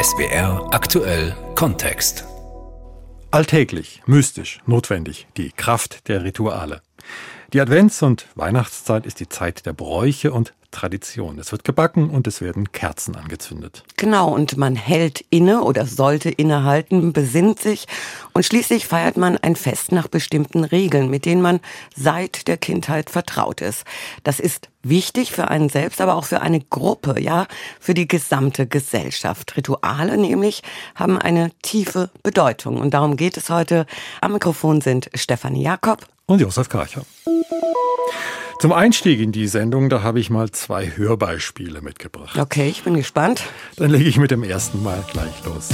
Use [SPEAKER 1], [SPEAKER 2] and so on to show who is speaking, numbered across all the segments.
[SPEAKER 1] SBR aktuell Kontext.
[SPEAKER 2] Alltäglich, mystisch, notwendig, die Kraft der Rituale. Die Advents- und Weihnachtszeit ist die Zeit der Bräuche und Tradition. Es wird gebacken und es werden Kerzen angezündet.
[SPEAKER 3] Genau, und man hält inne oder sollte innehalten, besinnt sich und schließlich feiert man ein Fest nach bestimmten Regeln, mit denen man seit der Kindheit vertraut ist. Das ist wichtig für einen selbst, aber auch für eine Gruppe, ja, für die gesamte Gesellschaft. Rituale nämlich haben eine tiefe Bedeutung und darum geht es heute. Am Mikrofon sind Stefanie Jakob
[SPEAKER 2] und Josef Karcher. Zum Einstieg in die Sendung, da habe ich mal zwei Hörbeispiele mitgebracht.
[SPEAKER 3] Okay, ich bin gespannt.
[SPEAKER 2] Dann lege ich mit dem ersten Mal gleich los.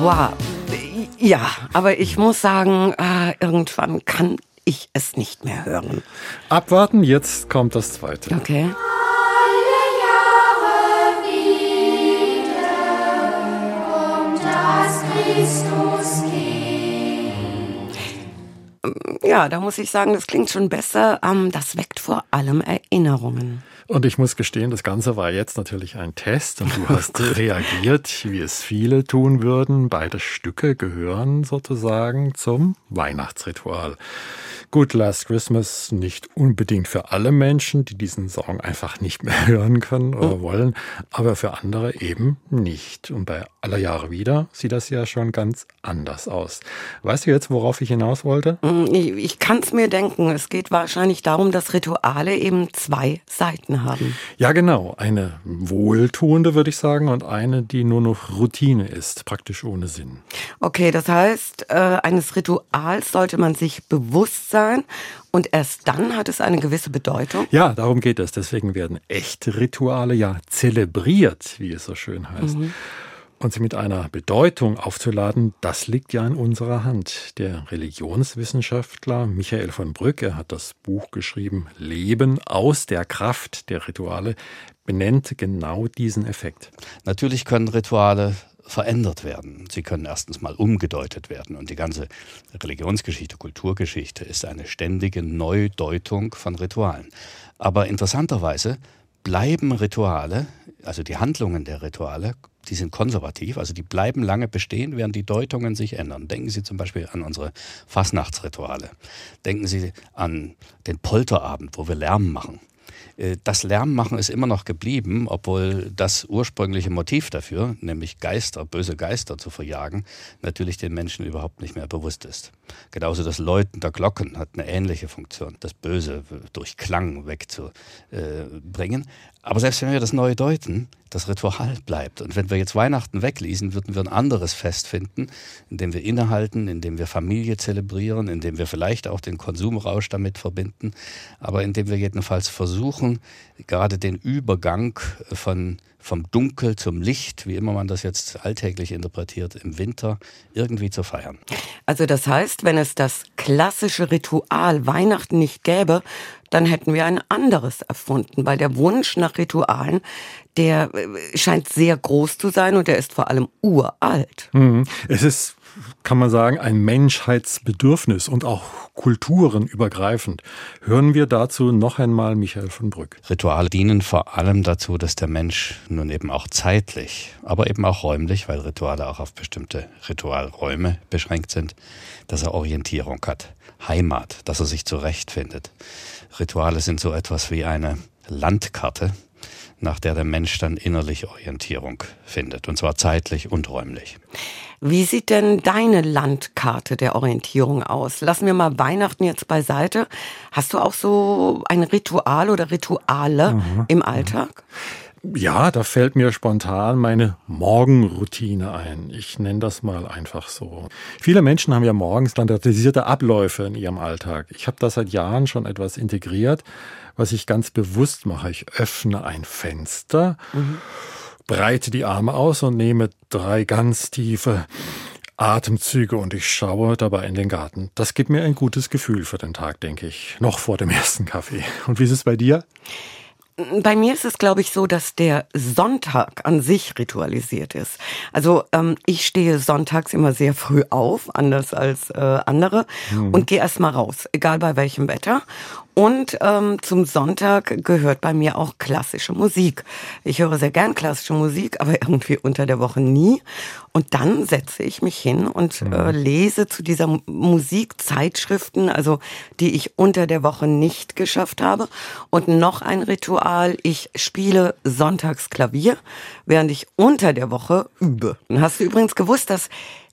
[SPEAKER 3] Wow. Ja, aber ich muss sagen, äh, irgendwann kann ich es nicht mehr hören.
[SPEAKER 2] Abwarten, jetzt kommt das zweite.
[SPEAKER 3] Okay. Ja, da muss ich sagen, das klingt schon besser. Ähm, das weckt vor allem Erinnerungen.
[SPEAKER 2] Und ich muss gestehen, das Ganze war jetzt natürlich ein Test und du hast reagiert, wie es viele tun würden. Beide Stücke gehören sozusagen zum Weihnachtsritual. Good Last Christmas nicht unbedingt für alle Menschen, die diesen Song einfach nicht mehr hören können oder hm. wollen, aber für andere eben nicht. Und bei aller Jahre wieder sieht das ja schon ganz anders aus. Weißt du jetzt, worauf ich hinaus wollte?
[SPEAKER 3] Hm, ich, ich kann es mir denken. Es geht wahrscheinlich darum, dass Rituale eben zwei Seiten haben.
[SPEAKER 2] Ja, genau. Eine wohltuende, würde ich sagen, und eine, die nur noch Routine ist, praktisch ohne Sinn.
[SPEAKER 3] Okay, das heißt, äh, eines Rituals sollte man sich bewusst sein, sein und erst dann hat es eine gewisse Bedeutung?
[SPEAKER 2] Ja, darum geht es. Deswegen werden echte Rituale ja zelebriert, wie es so schön heißt. Mhm. Und sie mit einer Bedeutung aufzuladen, das liegt ja in unserer Hand. Der Religionswissenschaftler Michael von Brück, er hat das Buch geschrieben Leben aus der Kraft der Rituale, benennt genau diesen Effekt.
[SPEAKER 4] Natürlich können Rituale verändert werden. Sie können erstens mal umgedeutet werden. Und die ganze Religionsgeschichte, Kulturgeschichte ist eine ständige Neudeutung von Ritualen. Aber interessanterweise bleiben Rituale, also die Handlungen der Rituale, die sind konservativ, also die bleiben lange bestehen, während die Deutungen sich ändern. Denken Sie zum Beispiel an unsere Fastnachtsrituale. Denken Sie an den Polterabend, wo wir Lärm machen. Äh, das Lärmmachen ist immer noch geblieben, obwohl das ursprüngliche Motiv dafür, nämlich Geister, böse Geister zu verjagen, natürlich den Menschen überhaupt nicht mehr bewusst ist. Genauso das Läuten der Glocken hat eine ähnliche Funktion, das Böse durch Klang wegzubringen. Aber selbst wenn wir das neu deuten, das Ritual bleibt. Und wenn wir jetzt Weihnachten wegließen, würden wir ein anderes Fest finden, in dem wir innehalten, in dem wir Familie zelebrieren, in dem wir vielleicht auch den Konsumrausch damit verbinden, aber in dem wir jedenfalls versuchen, gerade den Übergang von vom Dunkel zum Licht, wie immer man das jetzt alltäglich interpretiert, im Winter irgendwie zu feiern.
[SPEAKER 3] Also das heißt, wenn es das klassische Ritual Weihnachten nicht gäbe, dann hätten wir ein anderes erfunden, weil der Wunsch nach Ritualen, der äh, scheint sehr groß zu sein und der ist vor allem uralt.
[SPEAKER 2] Mhm. Es ist kann man sagen, ein Menschheitsbedürfnis und auch kulturenübergreifend. Hören wir dazu noch einmal Michael von Brück.
[SPEAKER 4] Rituale dienen vor allem dazu, dass der Mensch nun eben auch zeitlich, aber eben auch räumlich, weil Rituale auch auf bestimmte Ritualräume beschränkt sind, dass er Orientierung hat, Heimat, dass er sich zurechtfindet. Rituale sind so etwas wie eine Landkarte, nach der der Mensch dann innerlich Orientierung findet, und zwar zeitlich und räumlich.
[SPEAKER 3] Wie sieht denn deine Landkarte der Orientierung aus? Lassen wir mal Weihnachten jetzt beiseite. Hast du auch so ein Ritual oder Rituale mhm. im Alltag?
[SPEAKER 2] Ja, da fällt mir spontan meine Morgenroutine ein. Ich nenne das mal einfach so. Viele Menschen haben ja morgens standardisierte Abläufe in ihrem Alltag. Ich habe da seit Jahren schon etwas integriert, was ich ganz bewusst mache. Ich öffne ein Fenster. Mhm breite die Arme aus und nehme drei ganz tiefe Atemzüge und ich schaue dabei in den Garten. Das gibt mir ein gutes Gefühl für den Tag, denke ich. Noch vor dem ersten Kaffee. Und wie ist es bei dir?
[SPEAKER 3] Bei mir ist es, glaube ich, so, dass der Sonntag an sich ritualisiert ist. Also ähm, ich stehe sonntags immer sehr früh auf, anders als äh, andere, mhm. und gehe erstmal raus, egal bei welchem Wetter. Und ähm, zum Sonntag gehört bei mir auch klassische Musik. Ich höre sehr gern klassische Musik, aber irgendwie unter der Woche nie. Und dann setze ich mich hin und mhm. äh, lese zu dieser Musik Zeitschriften, also die ich unter der Woche nicht geschafft habe. Und noch ein Ritual, ich spiele sonntags Klavier, während ich unter der Woche übe. Hast du übrigens gewusst, dass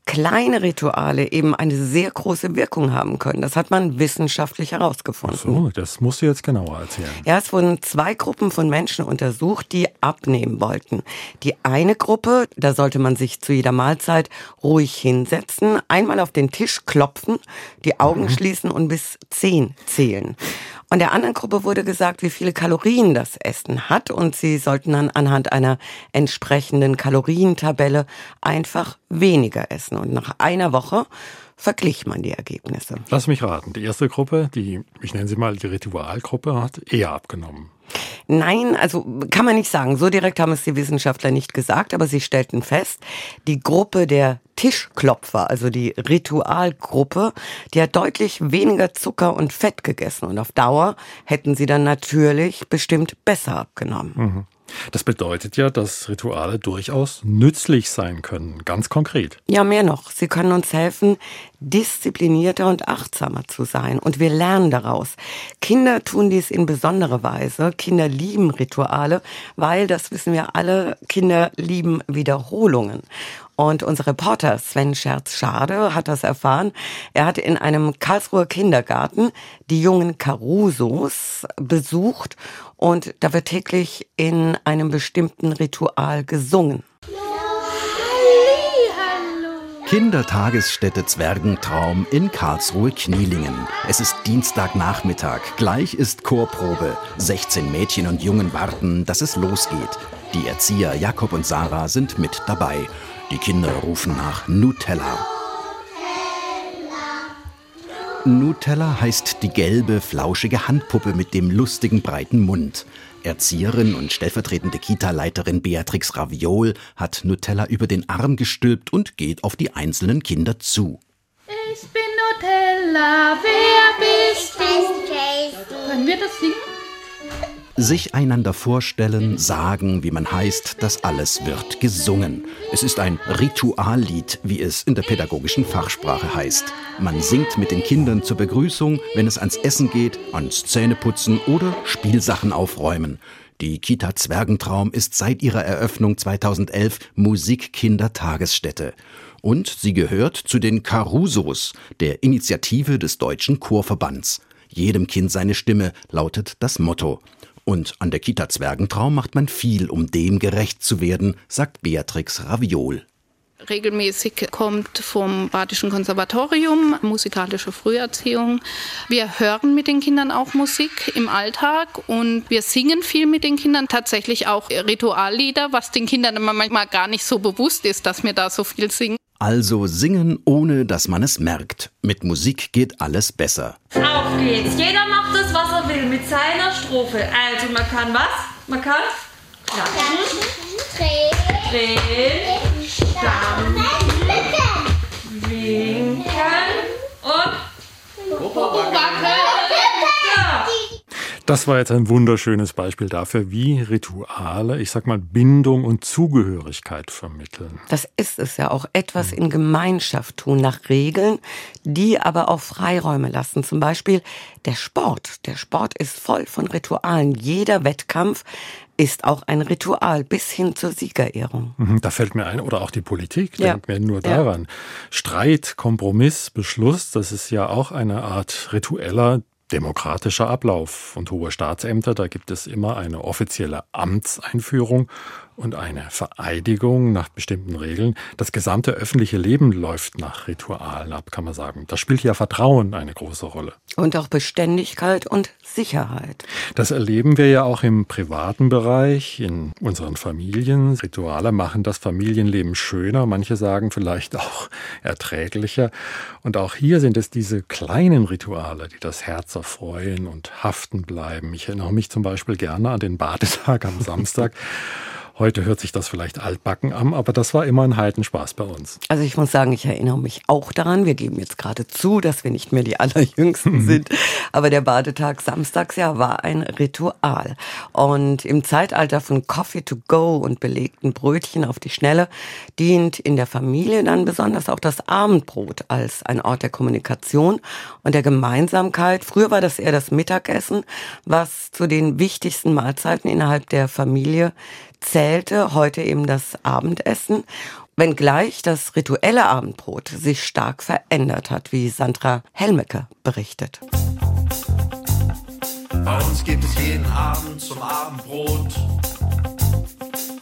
[SPEAKER 3] kleine Rituale eben eine sehr große Wirkung haben können. Das hat man wissenschaftlich herausgefunden. Ach
[SPEAKER 2] so, das musst du jetzt genauer erzählen.
[SPEAKER 3] Ja, es wurden zwei Gruppen von Menschen untersucht, die abnehmen wollten. Die eine Gruppe, da sollte man sich zu jeder Mahlzeit ruhig hinsetzen, einmal auf den Tisch klopfen, die Augen mhm. schließen und bis zehn zählen. Und der anderen Gruppe wurde gesagt, wie viele Kalorien das Essen hat und sie sollten dann anhand einer entsprechenden Kalorientabelle einfach weniger essen. Und nach einer Woche verglich man die Ergebnisse.
[SPEAKER 2] Lass mich raten. Die erste Gruppe, die, ich nenne sie mal die Ritualgruppe, hat eher abgenommen.
[SPEAKER 3] Nein, also kann man nicht sagen. So direkt haben es die Wissenschaftler nicht gesagt, aber sie stellten fest, die Gruppe der Tischklopfer, also die Ritualgruppe, die hat deutlich weniger Zucker und Fett gegessen und auf Dauer hätten sie dann natürlich bestimmt besser abgenommen.
[SPEAKER 2] Mhm. Das bedeutet ja, dass Rituale durchaus nützlich sein können, ganz konkret.
[SPEAKER 3] Ja, mehr noch. Sie können uns helfen, disziplinierter und achtsamer zu sein. Und wir lernen daraus. Kinder tun dies in besonderer Weise. Kinder lieben Rituale, weil, das wissen wir alle, Kinder lieben Wiederholungen. Und unser Reporter Sven Scherz-Schade hat das erfahren. Er hat in einem Karlsruher Kindergarten die jungen Carusos besucht und da wird täglich in einem bestimmten Ritual gesungen.
[SPEAKER 5] Kindertagesstätte Zwergentraum in Karlsruhe-Knielingen. Es ist Dienstagnachmittag. Gleich ist Chorprobe. 16 Mädchen und Jungen warten, dass es losgeht. Die Erzieher Jakob und Sarah sind mit dabei. Die Kinder rufen nach Nutella. Nutella heißt die gelbe, flauschige Handpuppe mit dem lustigen, breiten Mund. Erzieherin und stellvertretende Kita-Leiterin Beatrix Raviol hat Nutella über den Arm gestülpt und geht auf die einzelnen Kinder zu.
[SPEAKER 6] Ich bin Nutella, wer bist du? Können wir das singen?
[SPEAKER 5] Sich einander vorstellen, sagen, wie man heißt, das alles wird gesungen. Es ist ein Rituallied, wie es in der pädagogischen Fachsprache heißt. Man singt mit den Kindern zur Begrüßung, wenn es ans Essen geht, ans Zähneputzen oder Spielsachen aufräumen. Die Kita Zwergentraum ist seit ihrer Eröffnung 2011 Musikkindertagesstätte. Und sie gehört zu den Carusos, der Initiative des Deutschen Chorverbands. Jedem Kind seine Stimme lautet das Motto. Und an der Kita Zwergentraum macht man viel, um dem gerecht zu werden, sagt Beatrix Raviol.
[SPEAKER 6] Regelmäßig kommt vom Badischen Konservatorium musikalische Früherziehung. Wir hören mit den Kindern auch Musik im Alltag und wir singen viel mit den Kindern, tatsächlich auch Rituallieder, was den Kindern manchmal gar nicht so bewusst ist, dass wir da so viel singen.
[SPEAKER 5] Also singen, ohne dass man es merkt. Mit Musik geht alles besser.
[SPEAKER 7] Auf geht's. Jeder macht will, mit seiner Strophe. Also man kann was? Man kann klatschen, drehen, drehen stampfen, winken und wackeln.
[SPEAKER 2] Das war jetzt ein wunderschönes Beispiel dafür, wie Rituale, ich sag mal, Bindung und Zugehörigkeit vermitteln.
[SPEAKER 3] Das ist es ja auch. Etwas in Gemeinschaft tun nach Regeln, die aber auch Freiräume lassen. Zum Beispiel der Sport. Der Sport ist voll von Ritualen. Jeder Wettkampf ist auch ein Ritual bis hin zur Siegerehrung.
[SPEAKER 2] Mhm, da fällt mir ein, oder auch die Politik, ja. denkt mir nur daran. Ja. Streit, Kompromiss, Beschluss, das ist ja auch eine Art ritueller demokratischer Ablauf und hohe Staatsämter. Da gibt es immer eine offizielle Amtseinführung und eine Vereidigung nach bestimmten Regeln. Das gesamte öffentliche Leben läuft nach Ritualen ab, kann man sagen. Da spielt ja Vertrauen eine große Rolle.
[SPEAKER 3] Und auch Beständigkeit und Sicherheit.
[SPEAKER 2] Das erleben wir ja auch im privaten Bereich, in unseren Familien. Rituale machen das Familienleben schöner, manche sagen vielleicht auch erträglicher. Und auch hier sind es diese kleinen Rituale, die das Herz erfreuen und haften bleiben. Ich erinnere mich zum Beispiel gerne an den Badetag am Samstag. Heute hört sich das vielleicht altbacken an, aber das war immer ein Heidenspaß bei uns.
[SPEAKER 3] Also ich muss sagen, ich erinnere mich auch daran. Wir geben jetzt gerade zu, dass wir nicht mehr die Allerjüngsten sind. Aber der Badetag samstags ja war ein Ritual. Und im Zeitalter von Coffee to go und belegten Brötchen auf die Schnelle dient in der Familie dann besonders auch das Abendbrot als ein Ort der Kommunikation und der Gemeinsamkeit. Früher war das eher das Mittagessen, was zu den wichtigsten Mahlzeiten innerhalb der Familie zählte heute eben das Abendessen, wenngleich das rituelle Abendbrot sich stark verändert hat, wie Sandra Helmecke berichtet.
[SPEAKER 8] Bei uns gibt es jeden Abend zum Abendbrot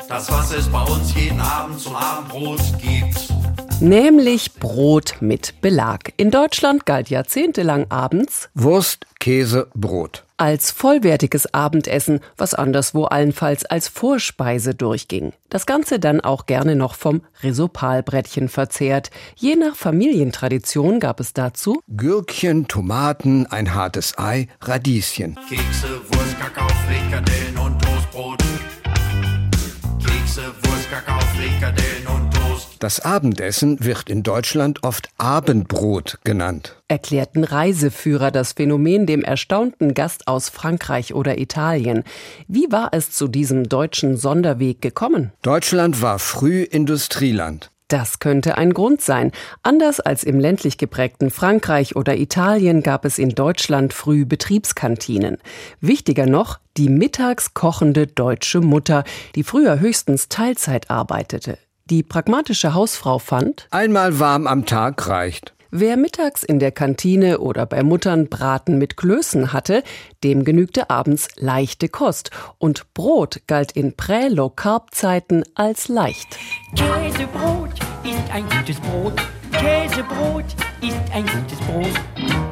[SPEAKER 8] das, was es bei uns jeden Abend zum Abendbrot gibt
[SPEAKER 9] nämlich Brot mit Belag. In Deutschland galt jahrzehntelang abends
[SPEAKER 10] Wurst, Käse, Brot
[SPEAKER 9] als vollwertiges Abendessen, was anderswo allenfalls als Vorspeise durchging. Das Ganze dann auch gerne noch vom Risopalbrettchen verzehrt. Je nach Familientradition gab es dazu
[SPEAKER 10] Gürkchen, Tomaten, ein hartes Ei, Radieschen.
[SPEAKER 8] Kekse, Wurst, Kakao, Frikadellen und Toastbrot. Kekse, Wurst, Kakao, Frikadellen und
[SPEAKER 10] das Abendessen wird in Deutschland oft Abendbrot genannt.
[SPEAKER 9] Erklärten Reiseführer das Phänomen dem erstaunten Gast aus Frankreich oder Italien. Wie war es zu diesem deutschen Sonderweg gekommen?
[SPEAKER 10] Deutschland war früh Industrieland.
[SPEAKER 9] Das könnte ein Grund sein. Anders als im ländlich geprägten Frankreich oder Italien gab es in Deutschland früh Betriebskantinen. Wichtiger noch, die mittags kochende deutsche Mutter, die früher höchstens Teilzeit arbeitete. Die pragmatische Hausfrau fand,
[SPEAKER 10] einmal warm am Tag reicht.
[SPEAKER 9] Wer mittags in der Kantine oder bei Muttern Braten mit Klößen hatte, dem genügte abends leichte Kost. Und Brot galt in Prä-Low-Carb-Zeiten als leicht.
[SPEAKER 11] Käsebrot ist ein gutes Brot. Käsebrot ist ein gutes Brot.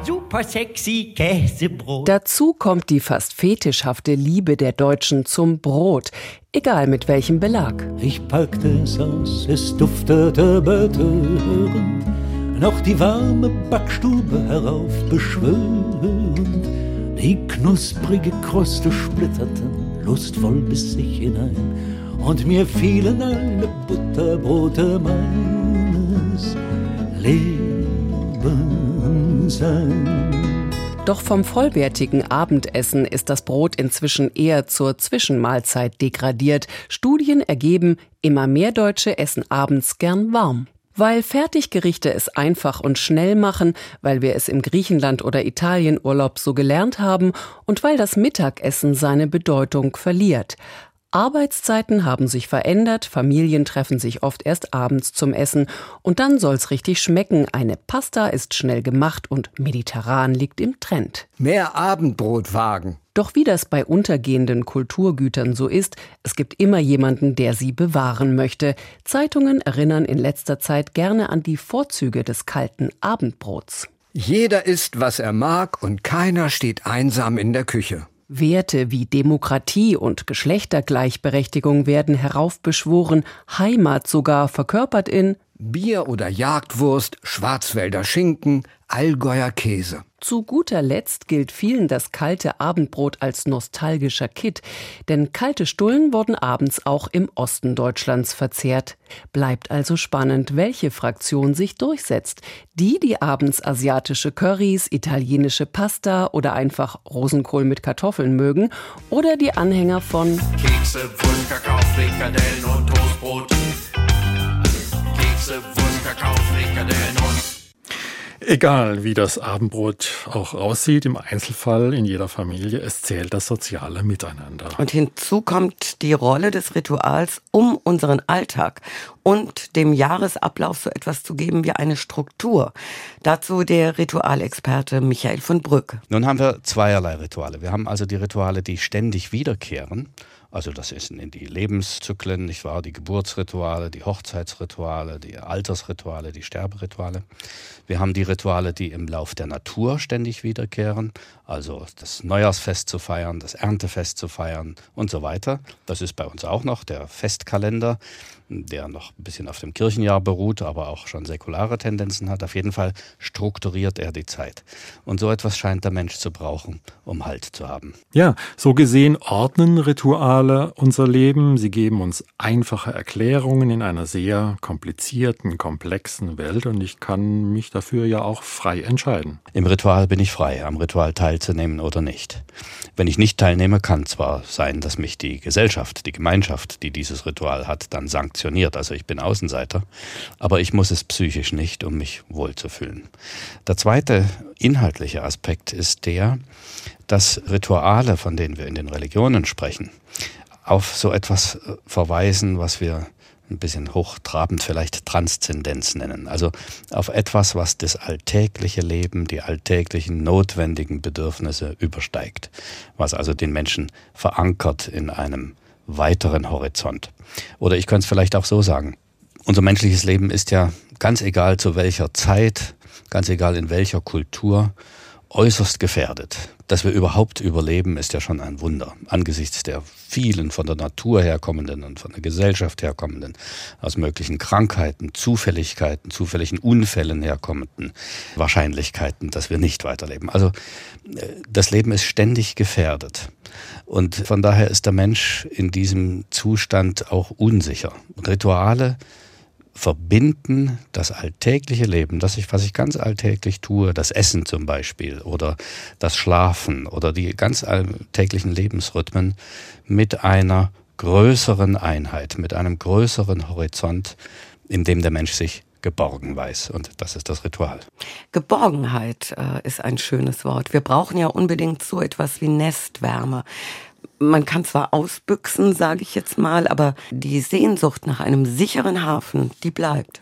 [SPEAKER 11] Super sexy Käsebrot.
[SPEAKER 9] Dazu kommt die fast fetischhafte Liebe der Deutschen zum Brot, egal mit welchem Belag.
[SPEAKER 12] Ich packte es aus, es duftete betörend, noch die warme Backstube herauf beschwörend. Die knusprige Kruste splitterten lustvoll bis sich hinein, und mir fielen alle Butterbrote meines Lebens ein.
[SPEAKER 9] Doch vom vollwertigen Abendessen ist das Brot inzwischen eher zur Zwischenmahlzeit degradiert. Studien ergeben, immer mehr Deutsche essen abends gern warm. Weil Fertiggerichte es einfach und schnell machen, weil wir es im Griechenland oder Italien Urlaub so gelernt haben und weil das Mittagessen seine Bedeutung verliert. Arbeitszeiten haben sich verändert, Familien treffen sich oft erst abends zum Essen und dann soll's richtig schmecken. Eine Pasta ist schnell gemacht und mediterran liegt im Trend.
[SPEAKER 10] Mehr Abendbrot wagen.
[SPEAKER 9] Doch wie das bei untergehenden Kulturgütern so ist, es gibt immer jemanden, der sie bewahren möchte. Zeitungen erinnern in letzter Zeit gerne an die Vorzüge des kalten Abendbrots.
[SPEAKER 10] Jeder isst, was er mag, und keiner steht einsam in der Küche.
[SPEAKER 9] Werte wie Demokratie und Geschlechtergleichberechtigung werden heraufbeschworen, Heimat sogar verkörpert in
[SPEAKER 10] Bier oder Jagdwurst, Schwarzwälder Schinken, Allgäuer Käse.
[SPEAKER 9] Zu guter Letzt gilt vielen das kalte Abendbrot als nostalgischer Kitt, denn kalte Stullen wurden abends auch im Osten Deutschlands verzehrt. Bleibt also spannend, welche Fraktion sich durchsetzt. Die, die abends asiatische Currys, italienische Pasta oder einfach Rosenkohl mit Kartoffeln mögen, oder die Anhänger von
[SPEAKER 8] Kekse, Wurst, Kakao, Frikadellen und Toastbrot.
[SPEAKER 2] Egal, wie das Abendbrot auch aussieht, im Einzelfall in jeder Familie, es zählt das soziale Miteinander.
[SPEAKER 3] Und hinzu kommt die Rolle des Rituals, um unseren Alltag und dem Jahresablauf so etwas zu geben wie eine Struktur. Dazu der Ritualexperte Michael von Brück.
[SPEAKER 4] Nun haben wir zweierlei Rituale. Wir haben also die Rituale, die ständig wiederkehren Also das ist in die Lebenszyklen, nicht wahr? Die Geburtsrituale, die Hochzeitsrituale, die Altersrituale, die Sterberituale. Wir haben die Rituale, die im Lauf der Natur ständig wiederkehren, also das Neujahrsfest zu feiern, das Erntefest zu feiern und so weiter. Das ist bei uns auch noch der Festkalender, der noch ein bisschen auf dem Kirchenjahr beruht, aber auch schon säkulare Tendenzen hat. Auf jeden Fall strukturiert er die Zeit. Und so etwas scheint der Mensch zu brauchen, um Halt zu haben.
[SPEAKER 2] Ja, so gesehen ordnen Rituale unser Leben. Sie geben uns einfache Erklärungen in einer sehr komplizierten, komplexen Welt und ich kann mich dafür ja auch frei entscheiden.
[SPEAKER 4] Im Ritual bin ich frei, am Ritual teilzunehmen oder nicht. Wenn ich nicht teilnehme, kann zwar sein, dass mich die Gesellschaft, die Gemeinschaft, die dieses Ritual hat, dann sanktioniert. Also ich bin Außenseiter, aber ich muss es psychisch nicht, um mich wohlzufühlen. Der zweite inhaltliche Aspekt ist der, dass Rituale, von denen wir in den Religionen sprechen, auf so etwas äh, verweisen, was wir ein bisschen hochtrabend vielleicht Transzendenz nennen. Also auf etwas, was das alltägliche Leben, die alltäglichen notwendigen Bedürfnisse übersteigt, was also den Menschen verankert in einem weiteren Horizont. Oder ich könnte es vielleicht auch so sagen. Unser menschliches Leben ist ja ganz egal zu welcher Zeit, ganz egal in welcher Kultur, äußerst gefährdet. Dass wir überhaupt überleben, ist ja schon ein Wunder. Angesichts der vielen von der Natur herkommenden und von der Gesellschaft herkommenden, aus möglichen Krankheiten, Zufälligkeiten, zufälligen Unfällen herkommenden Wahrscheinlichkeiten, dass wir nicht weiterleben. Also äh, das Leben ist ständig gefährdet. Und von daher ist der Mensch in diesem Zustand auch unsicher. Rituale verbinden das alltägliche Leben, das ich, was ich ganz alltäglich tue, das Essen zum Beispiel oder das Schlafen oder die ganz alltäglichen Lebensrhythmen mit einer größeren Einheit, mit einem größeren Horizont, in dem der Mensch sich geborgen weiß. Und das ist das Ritual.
[SPEAKER 3] Geborgenheit äh, ist ein schönes Wort. Wir brauchen ja unbedingt so etwas wie Nestwärme man kann zwar ausbüchsen, sage ich jetzt mal, aber die Sehnsucht nach einem sicheren Hafen, die bleibt.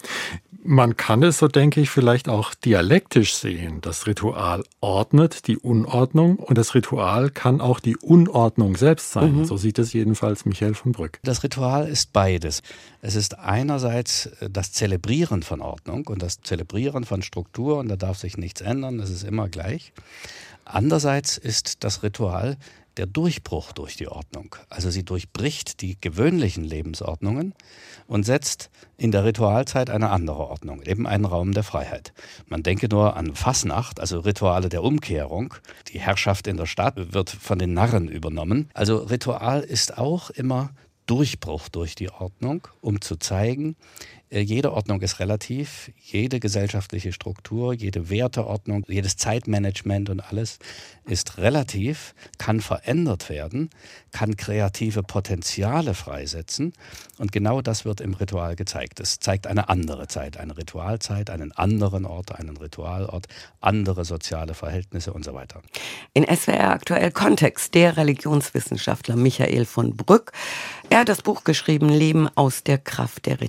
[SPEAKER 2] Man kann es, so denke ich, vielleicht auch dialektisch sehen. Das Ritual ordnet die Unordnung und das Ritual kann auch die Unordnung selbst sein. Mhm. So sieht es jedenfalls Michael von Brück.
[SPEAKER 4] Das Ritual ist beides. Es ist einerseits äh, das Zelebrieren von Ordnung und das Zelebrieren von Struktur und da darf sich nichts ändern, es ist immer gleich. Andererseits ist das Ritual der Durchbruch durch die Ordnung. Also sie durchbricht die gewöhnlichen Lebensordnungen und setzt in der Ritualzeit eine andere Ordnung, eben einen Raum der Freiheit. Man denke nur an Fasnacht, also Rituale der Umkehrung. Die Herrschaft in der Stadt wird von den Narren übernommen. Also Ritual ist auch immer Durchbruch durch die Ordnung, um zu zeigen, jede Ordnung ist relativ, jede gesellschaftliche Struktur, jede Werteordnung, jedes Zeitmanagement und alles ist relativ, kann verändert werden, kann kreative Potenziale freisetzen und genau das wird im Ritual gezeigt. Es zeigt eine andere Zeit, eine Ritualzeit, einen anderen Ort, einen Ritualort, andere soziale Verhältnisse und so weiter.
[SPEAKER 3] In SWR aktuell Kontext der Religionswissenschaftler Michael von Brück. Er hat das Buch geschrieben Leben aus der Kraft der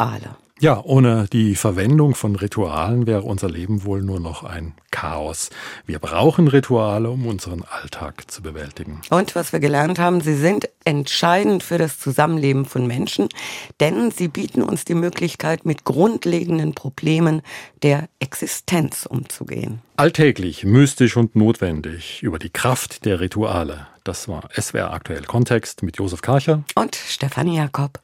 [SPEAKER 3] Rituale.
[SPEAKER 2] Ja, ohne die Verwendung von Ritualen wäre unser Leben wohl nur noch ein Chaos. Wir brauchen Rituale, um unseren Alltag zu bewältigen.
[SPEAKER 3] Und was wir gelernt haben, sie sind entscheidend für das Zusammenleben von Menschen, denn sie bieten uns die Möglichkeit, mit grundlegenden Problemen der Existenz umzugehen.
[SPEAKER 2] Alltäglich, mystisch und notwendig über die Kraft der Rituale. Das war SWR aktuell Kontext mit Josef Karcher
[SPEAKER 3] und Stefanie Jakob.